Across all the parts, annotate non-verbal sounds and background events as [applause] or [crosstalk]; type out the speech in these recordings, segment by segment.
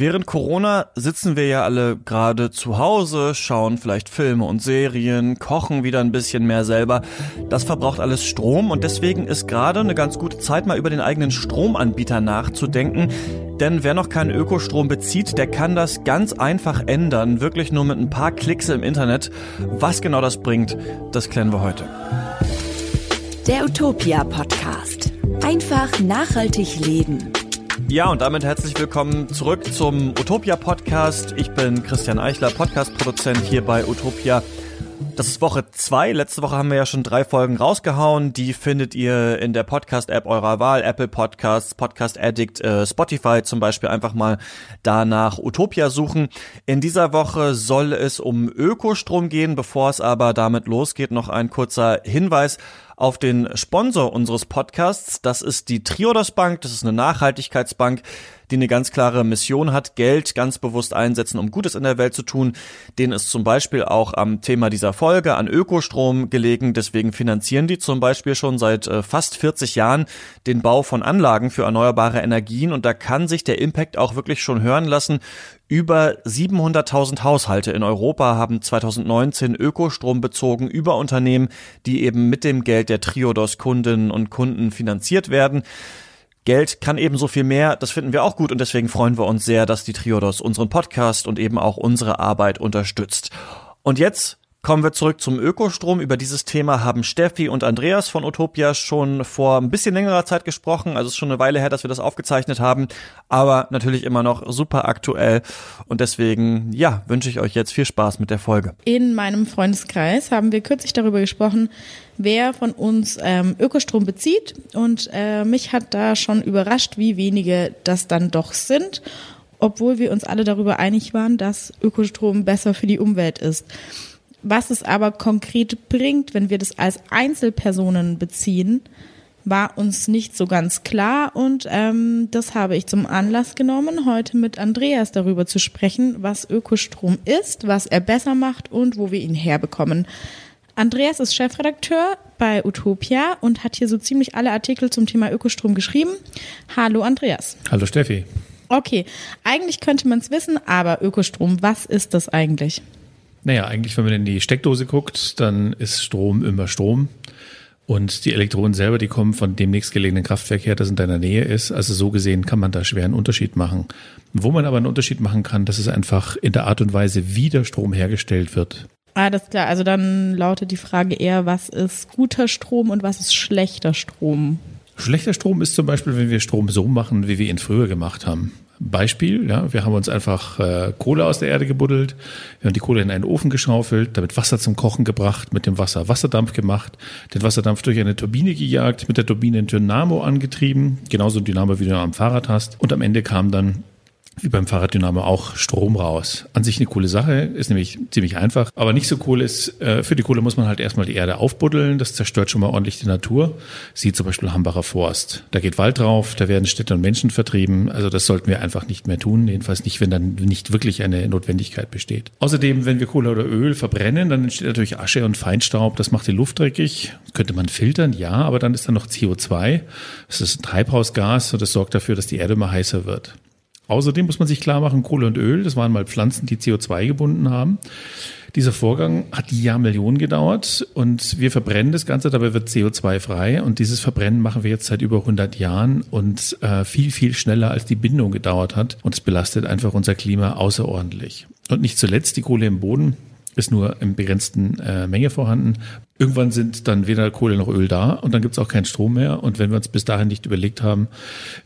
Während Corona sitzen wir ja alle gerade zu Hause, schauen vielleicht Filme und Serien, kochen wieder ein bisschen mehr selber. Das verbraucht alles Strom und deswegen ist gerade eine ganz gute Zeit, mal über den eigenen Stromanbieter nachzudenken. Denn wer noch keinen Ökostrom bezieht, der kann das ganz einfach ändern, wirklich nur mit ein paar Klicks im Internet. Was genau das bringt, das klären wir heute. Der Utopia Podcast. Einfach nachhaltig leben. Ja, und damit herzlich willkommen zurück zum Utopia Podcast. Ich bin Christian Eichler, Podcast-Produzent hier bei Utopia. Das ist Woche zwei. Letzte Woche haben wir ja schon drei Folgen rausgehauen. Die findet ihr in der Podcast-App eurer Wahl. Apple Podcasts, Podcast Addict, äh, Spotify zum Beispiel. Einfach mal danach Utopia suchen. In dieser Woche soll es um Ökostrom gehen. Bevor es aber damit losgeht, noch ein kurzer Hinweis auf den Sponsor unseres Podcasts. Das ist die Triodos Bank. Das ist eine Nachhaltigkeitsbank, die eine ganz klare Mission hat, Geld ganz bewusst einsetzen, um Gutes in der Welt zu tun. Den ist zum Beispiel auch am Thema dieser Folge an Ökostrom gelegen. Deswegen finanzieren die zum Beispiel schon seit äh, fast 40 Jahren den Bau von Anlagen für erneuerbare Energien. Und da kann sich der Impact auch wirklich schon hören lassen. Über 700.000 Haushalte in Europa haben 2019 Ökostrom bezogen über Unternehmen, die eben mit dem Geld der Triodos Kundinnen und Kunden finanziert werden. Geld kann ebenso viel mehr, das finden wir auch gut und deswegen freuen wir uns sehr, dass die Triodos unseren Podcast und eben auch unsere Arbeit unterstützt. Und jetzt Kommen wir zurück zum Ökostrom. Über dieses Thema haben Steffi und Andreas von Utopia schon vor ein bisschen längerer Zeit gesprochen. Also es ist schon eine Weile her, dass wir das aufgezeichnet haben, aber natürlich immer noch super aktuell. Und deswegen, ja, wünsche ich euch jetzt viel Spaß mit der Folge. In meinem Freundeskreis haben wir kürzlich darüber gesprochen, wer von uns ähm, Ökostrom bezieht. Und äh, mich hat da schon überrascht, wie wenige das dann doch sind obwohl wir uns alle darüber einig waren, dass Ökostrom besser für die Umwelt ist. Was es aber konkret bringt, wenn wir das als Einzelpersonen beziehen, war uns nicht so ganz klar und ähm, das habe ich zum Anlass genommen, heute mit Andreas darüber zu sprechen, was Ökostrom ist, was er besser macht und wo wir ihn herbekommen. Andreas ist Chefredakteur bei Utopia und hat hier so ziemlich alle Artikel zum Thema Ökostrom geschrieben. Hallo Andreas. Hallo Steffi. Okay, eigentlich könnte man es wissen, aber Ökostrom, was ist das eigentlich? Naja, eigentlich, wenn man in die Steckdose guckt, dann ist Strom immer Strom. Und die Elektronen selber, die kommen von dem nächstgelegenen Kraftwerk her, das in deiner Nähe ist. Also so gesehen kann man da schwer einen Unterschied machen. Wo man aber einen Unterschied machen kann, das ist einfach in der Art und Weise, wie der Strom hergestellt wird. Ah, das ist klar. Also dann lautet die Frage eher, was ist guter Strom und was ist schlechter Strom? Schlechter Strom ist zum Beispiel, wenn wir Strom so machen, wie wir ihn früher gemacht haben. Beispiel, ja, wir haben uns einfach äh, Kohle aus der Erde gebuddelt, wir haben die Kohle in einen Ofen geschaufelt, damit Wasser zum Kochen gebracht, mit dem Wasser Wasserdampf gemacht, den Wasserdampf durch eine Turbine gejagt, mit der Turbine ein Dynamo angetrieben, genauso ein Dynamo, wie du am Fahrrad hast. Und am Ende kam dann wie beim Fahrraddynamo auch Strom raus. An sich eine coole Sache, ist nämlich ziemlich einfach, aber nicht so cool ist, äh, für die Kohle muss man halt erstmal die Erde aufbuddeln, das zerstört schon mal ordentlich die Natur. Sieht zum Beispiel Hambacher Forst. Da geht Wald drauf, da werden Städte und Menschen vertrieben, also das sollten wir einfach nicht mehr tun, jedenfalls nicht, wenn dann nicht wirklich eine Notwendigkeit besteht. Außerdem, wenn wir Kohle oder Öl verbrennen, dann entsteht natürlich Asche und Feinstaub, das macht die Luft dreckig. könnte man filtern, ja, aber dann ist da noch CO2, das ist ein Treibhausgas und das sorgt dafür, dass die Erde immer heißer wird. Außerdem muss man sich klar machen, Kohle und Öl, das waren mal Pflanzen, die CO2 gebunden haben. Dieser Vorgang hat Jahrmillionen gedauert und wir verbrennen das Ganze, dabei wird CO2 frei und dieses Verbrennen machen wir jetzt seit über 100 Jahren und äh, viel, viel schneller als die Bindung gedauert hat und es belastet einfach unser Klima außerordentlich. Und nicht zuletzt die Kohle im Boden ist nur in begrenzten äh, Menge vorhanden. Irgendwann sind dann weder Kohle noch Öl da und dann gibt es auch keinen Strom mehr. Und wenn wir uns bis dahin nicht überlegt haben,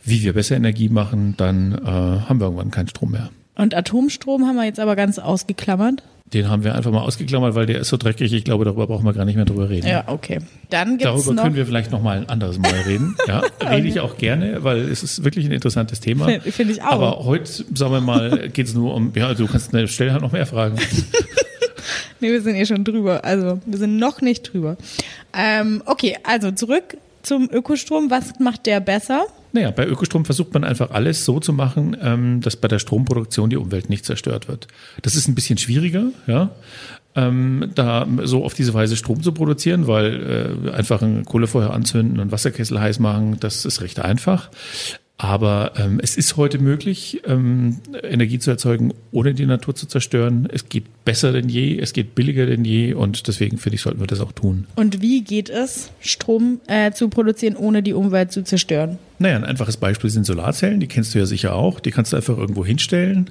wie wir besser Energie machen, dann äh, haben wir irgendwann keinen Strom mehr. Und Atomstrom haben wir jetzt aber ganz ausgeklammert. Den haben wir einfach mal ausgeklammert, weil der ist so dreckig. Ich glaube, darüber brauchen wir gar nicht mehr drüber reden. Ja, okay. Dann gibt's darüber noch können wir vielleicht noch mal ein anderes Mal reden. Ja, [laughs] rede ich auch gerne, weil es ist wirklich ein interessantes Thema. Finde ich auch. Aber heute, sagen wir mal, geht es nur um, ja, du kannst stellen halt noch mehr Fragen. [laughs] nee, wir sind eh schon drüber. Also, wir sind noch nicht drüber. Ähm, okay, also zurück zum Ökostrom. Was macht der besser? Naja, bei Ökostrom versucht man einfach alles so zu machen, ähm, dass bei der Stromproduktion die Umwelt nicht zerstört wird. Das ist ein bisschen schwieriger, ja. Ähm, da so auf diese Weise Strom zu produzieren, weil äh, einfach ein Kohlefeuer anzünden und Wasserkessel heiß machen, das ist recht einfach. Aber ähm, es ist heute möglich, ähm, Energie zu erzeugen, ohne die Natur zu zerstören. Es geht besser denn je, es geht billiger denn je und deswegen finde ich, sollten wir das auch tun. Und wie geht es, Strom äh, zu produzieren, ohne die Umwelt zu zerstören? Naja, ein einfaches Beispiel sind Solarzellen, die kennst du ja sicher auch. Die kannst du einfach irgendwo hinstellen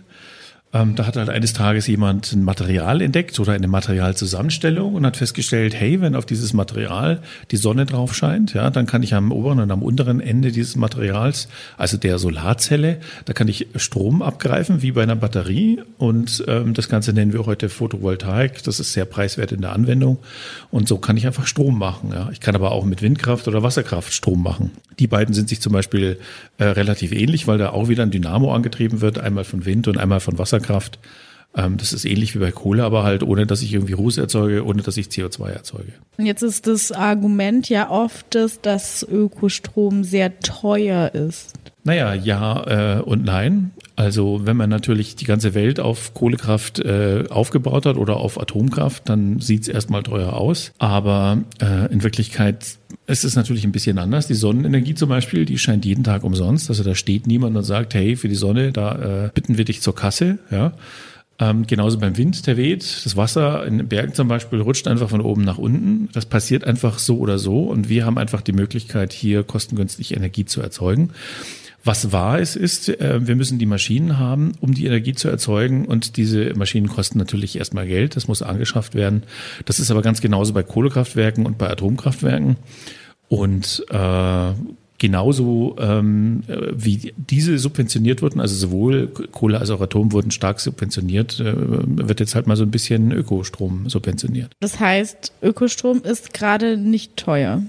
ähm, da hat halt eines Tages jemand ein Material entdeckt oder eine Materialzusammenstellung und hat festgestellt, hey, wenn auf dieses Material die Sonne drauf scheint, ja, dann kann ich am oberen und am unteren Ende dieses Materials, also der Solarzelle, da kann ich Strom abgreifen, wie bei einer Batterie. Und ähm, das Ganze nennen wir heute Photovoltaik. Das ist sehr preiswert in der Anwendung. Und so kann ich einfach Strom machen. Ja. Ich kann aber auch mit Windkraft oder Wasserkraft Strom machen. Die beiden sind sich zum Beispiel äh, relativ ähnlich, weil da auch wieder ein Dynamo angetrieben wird, einmal von Wind und einmal von Wasserkraft. Wasserkraft. Ähm, das ist ähnlich wie bei Kohle, aber halt ohne, dass ich irgendwie Ruß erzeuge, ohne dass ich CO2 erzeuge. Jetzt ist das Argument ja oft, dass Ökostrom sehr teuer ist. Naja, ja äh, und nein. Also wenn man natürlich die ganze Welt auf Kohlekraft äh, aufgebaut hat oder auf Atomkraft, dann sieht es erstmal teuer aus. Aber äh, in Wirklichkeit ist es natürlich ein bisschen anders. Die Sonnenenergie zum Beispiel, die scheint jeden Tag umsonst. Also da steht niemand und sagt, hey, für die Sonne, da äh, bitten wir dich zur Kasse. Ja. Ähm, genauso beim Wind, der weht. Das Wasser in den Bergen zum Beispiel rutscht einfach von oben nach unten. Das passiert einfach so oder so. Und wir haben einfach die Möglichkeit, hier kostengünstig Energie zu erzeugen. Was wahr ist, ist, äh, wir müssen die Maschinen haben, um die Energie zu erzeugen. Und diese Maschinen kosten natürlich erstmal Geld. Das muss angeschafft werden. Das ist aber ganz genauso bei Kohlekraftwerken und bei Atomkraftwerken. Und äh, genauso ähm, wie diese subventioniert wurden, also sowohl Kohle als auch Atom wurden stark subventioniert, äh, wird jetzt halt mal so ein bisschen Ökostrom subventioniert. Das heißt, Ökostrom ist gerade nicht teuer.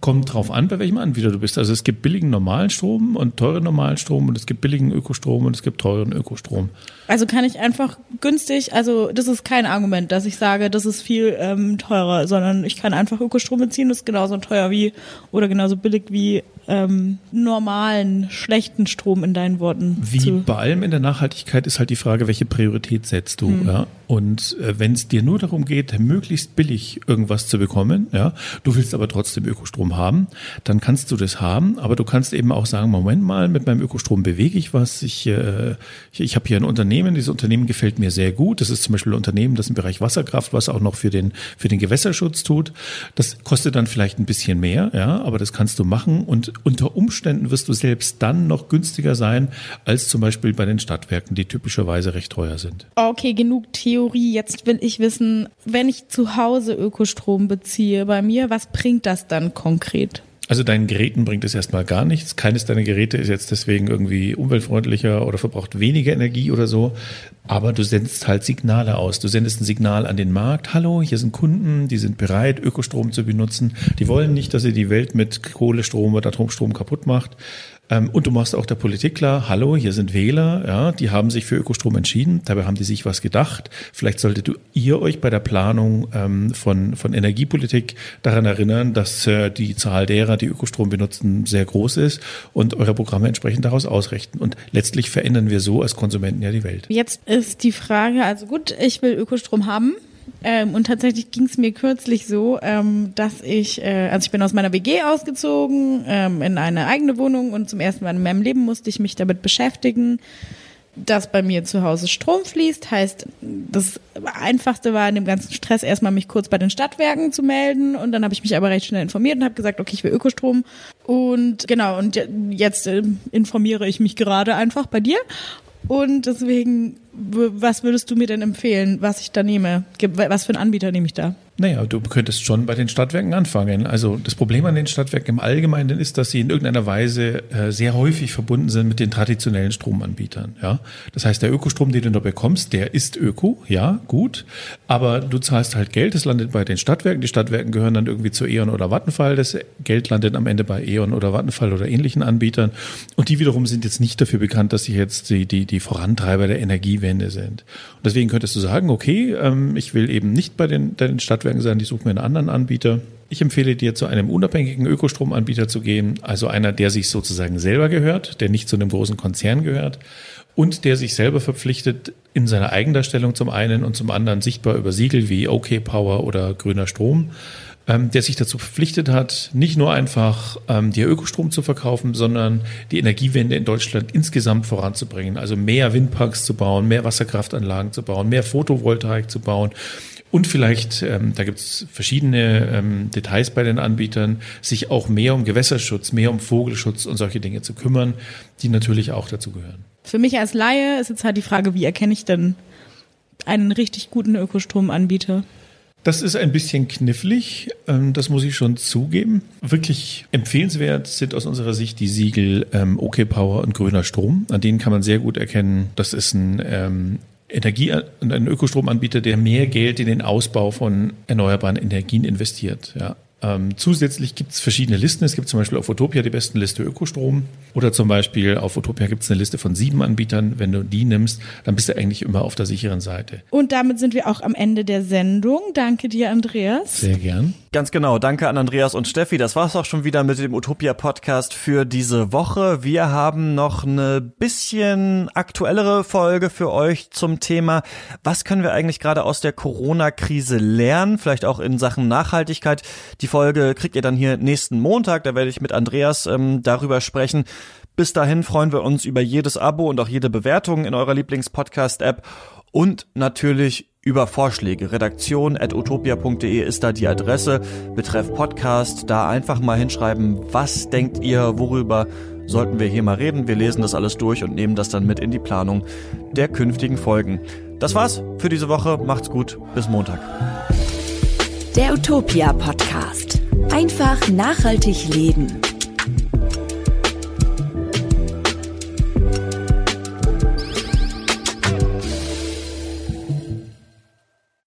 Kommt drauf an, bei welchem Anbieter du bist. Also es gibt billigen normalen Strom und teuren normalen Strom und es gibt billigen Ökostrom und es gibt teuren Ökostrom. Also kann ich einfach günstig, also das ist kein Argument, dass ich sage, das ist viel ähm, teurer, sondern ich kann einfach Ökostrom beziehen, das ist genauso teuer wie oder genauso billig wie ähm, normalen, schlechten Strom in deinen Worten. Wie bei allem in der Nachhaltigkeit ist halt die Frage, welche Priorität setzt du? Hm. Ja? Und äh, wenn es dir nur darum geht, möglichst billig irgendwas zu bekommen, ja, du willst aber trotzdem Ökostrom haben, dann kannst du das haben, aber du kannst eben auch sagen, Moment mal, mit meinem Ökostrom bewege ich was. Ich, äh, ich, ich habe hier ein Unternehmen, dieses Unternehmen gefällt mir sehr gut. Das ist zum Beispiel ein Unternehmen, das im Bereich Wasserkraft was auch noch für den, für den Gewässerschutz tut. Das kostet dann vielleicht ein bisschen mehr, ja, aber das kannst du machen und unter Umständen wirst du selbst dann noch günstiger sein als zum Beispiel bei den Stadtwerken, die typischerweise recht teuer sind. Okay, genug Theorie. Jetzt will ich wissen, wenn ich zu Hause Ökostrom beziehe bei mir, was bringt das dann konkret? Also deinen Geräten bringt es erstmal gar nichts. Keines deiner Geräte ist jetzt deswegen irgendwie umweltfreundlicher oder verbraucht weniger Energie oder so. Aber du sendest halt Signale aus. Du sendest ein Signal an den Markt. Hallo, hier sind Kunden, die sind bereit, Ökostrom zu benutzen. Die wollen nicht, dass ihr die Welt mit Kohlestrom oder Atomstrom kaputt macht. Ähm, und du machst auch der Politik klar, hallo, hier sind Wähler, ja, die haben sich für Ökostrom entschieden, dabei haben die sich was gedacht. Vielleicht solltet ihr euch bei der Planung ähm, von, von Energiepolitik daran erinnern, dass äh, die Zahl derer, die Ökostrom benutzen, sehr groß ist und eure Programme entsprechend daraus ausrichten. Und letztlich verändern wir so als Konsumenten ja die Welt. Jetzt ist die Frage, also gut, ich will Ökostrom haben. Ähm, und tatsächlich ging es mir kürzlich so, ähm, dass ich, äh, also ich bin aus meiner WG ausgezogen ähm, in eine eigene Wohnung und zum ersten Mal in meinem Leben musste ich mich damit beschäftigen, dass bei mir zu Hause Strom fließt. Heißt, das Einfachste war in dem ganzen Stress erstmal mich kurz bei den Stadtwerken zu melden. Und dann habe ich mich aber recht schnell informiert und habe gesagt, okay, ich will Ökostrom. Und genau und jetzt äh, informiere ich mich gerade einfach bei dir. Und deswegen, was würdest du mir denn empfehlen, was ich da nehme? Was für einen Anbieter nehme ich da? Naja, du könntest schon bei den Stadtwerken anfangen. Also das Problem an den Stadtwerken im Allgemeinen ist, dass sie in irgendeiner Weise äh, sehr häufig verbunden sind mit den traditionellen Stromanbietern. Ja, das heißt, der Ökostrom, den du da bekommst, der ist Öko, ja, gut, aber du zahlst halt Geld. Das landet bei den Stadtwerken. Die Stadtwerken gehören dann irgendwie zu E.ON oder Vattenfall. Das Geld landet am Ende bei E.ON oder Vattenfall oder ähnlichen Anbietern. Und die wiederum sind jetzt nicht dafür bekannt, dass sie jetzt die die die Vorantreiber der Energiewende sind. Und deswegen könntest du sagen, okay, ähm, ich will eben nicht bei den, den Stadtwerken sein, ich suche mir einen anderen Anbieter. Ich empfehle dir, zu einem unabhängigen Ökostromanbieter zu gehen, also einer, der sich sozusagen selber gehört, der nicht zu einem großen Konzern gehört und der sich selber verpflichtet, in seiner Eigendarstellung zum einen und zum anderen sichtbar über Siegel wie OK Power oder grüner Strom ähm, der sich dazu verpflichtet hat, nicht nur einfach ähm, die Ökostrom zu verkaufen, sondern die Energiewende in Deutschland insgesamt voranzubringen. Also mehr Windparks zu bauen, mehr Wasserkraftanlagen zu bauen, mehr Photovoltaik zu bauen. Und vielleicht, ähm, da gibt es verschiedene ähm, Details bei den Anbietern, sich auch mehr um Gewässerschutz, mehr um Vogelschutz und solche Dinge zu kümmern, die natürlich auch dazu gehören. Für mich als Laie ist jetzt halt die Frage, wie erkenne ich denn einen richtig guten Ökostromanbieter? Das ist ein bisschen knifflig, ähm, das muss ich schon zugeben. Wirklich empfehlenswert sind aus unserer Sicht die Siegel ähm, OK Power und grüner Strom. An denen kann man sehr gut erkennen, das ist ein ähm, Energie, ein Ökostromanbieter, der mehr Geld in den Ausbau von erneuerbaren Energien investiert. Ja. Ähm, zusätzlich gibt es verschiedene Listen. Es gibt zum Beispiel auf Utopia die besten Liste Ökostrom oder zum Beispiel auf Utopia gibt es eine Liste von sieben Anbietern. Wenn du die nimmst, dann bist du eigentlich immer auf der sicheren Seite. Und damit sind wir auch am Ende der Sendung. Danke dir, Andreas. Sehr gern. Ganz genau. Danke an Andreas und Steffi. Das war's auch schon wieder mit dem Utopia Podcast für diese Woche. Wir haben noch eine bisschen aktuellere Folge für euch zum Thema, was können wir eigentlich gerade aus der Corona-Krise lernen? Vielleicht auch in Sachen Nachhaltigkeit. Die Folge kriegt ihr dann hier nächsten Montag. Da werde ich mit Andreas ähm, darüber sprechen. Bis dahin freuen wir uns über jedes Abo und auch jede Bewertung in eurer Lieblings-Podcast-App und natürlich über Vorschläge. Redaktion at utopia.de ist da die Adresse. Betreff Podcast, da einfach mal hinschreiben, was denkt ihr, worüber sollten wir hier mal reden. Wir lesen das alles durch und nehmen das dann mit in die Planung der künftigen Folgen. Das war's für diese Woche. Macht's gut. Bis Montag. Der Utopia Podcast. Einfach nachhaltig leben.